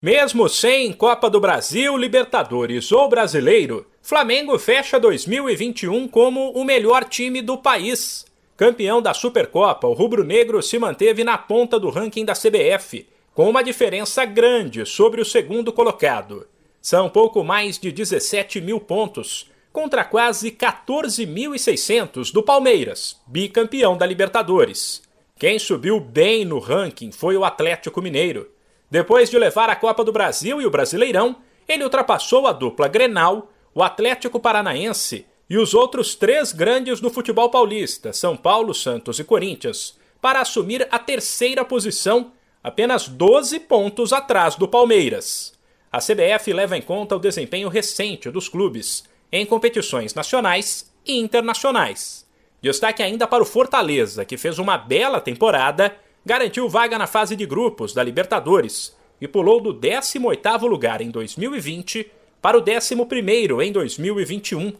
Mesmo sem Copa do Brasil, Libertadores ou Brasileiro, Flamengo fecha 2021 como o melhor time do país. Campeão da Supercopa, o rubro-negro se manteve na ponta do ranking da CBF, com uma diferença grande sobre o segundo colocado. São pouco mais de 17 mil pontos, contra quase 14.600 do Palmeiras, bicampeão da Libertadores. Quem subiu bem no ranking foi o Atlético Mineiro depois de levar a Copa do Brasil e o Brasileirão, ele ultrapassou a dupla Grenal, o Atlético Paranaense e os outros três grandes do futebol paulista, São Paulo, Santos e Corinthians, para assumir a terceira posição, apenas 12 pontos atrás do Palmeiras. A CBF leva em conta o desempenho recente dos clubes em competições nacionais e internacionais. Destaque ainda para o Fortaleza, que fez uma bela temporada garantiu vaga na fase de grupos da Libertadores e pulou do 18º lugar em 2020 para o 11º em 2021.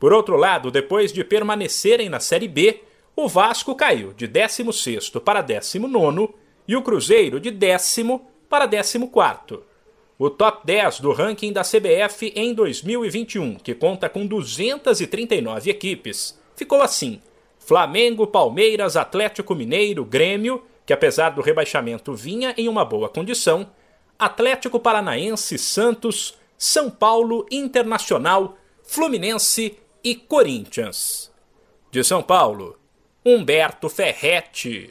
Por outro lado, depois de permanecerem na Série B, o Vasco caiu de 16º para 19º e o Cruzeiro de décimo para 14º. O top 10 do ranking da CBF em 2021, que conta com 239 equipes, ficou assim: Flamengo, Palmeiras, Atlético Mineiro, Grêmio que apesar do rebaixamento vinha em uma boa condição, Atlético Paranaense, Santos, São Paulo, Internacional, Fluminense e Corinthians. De São Paulo, Humberto Ferretti.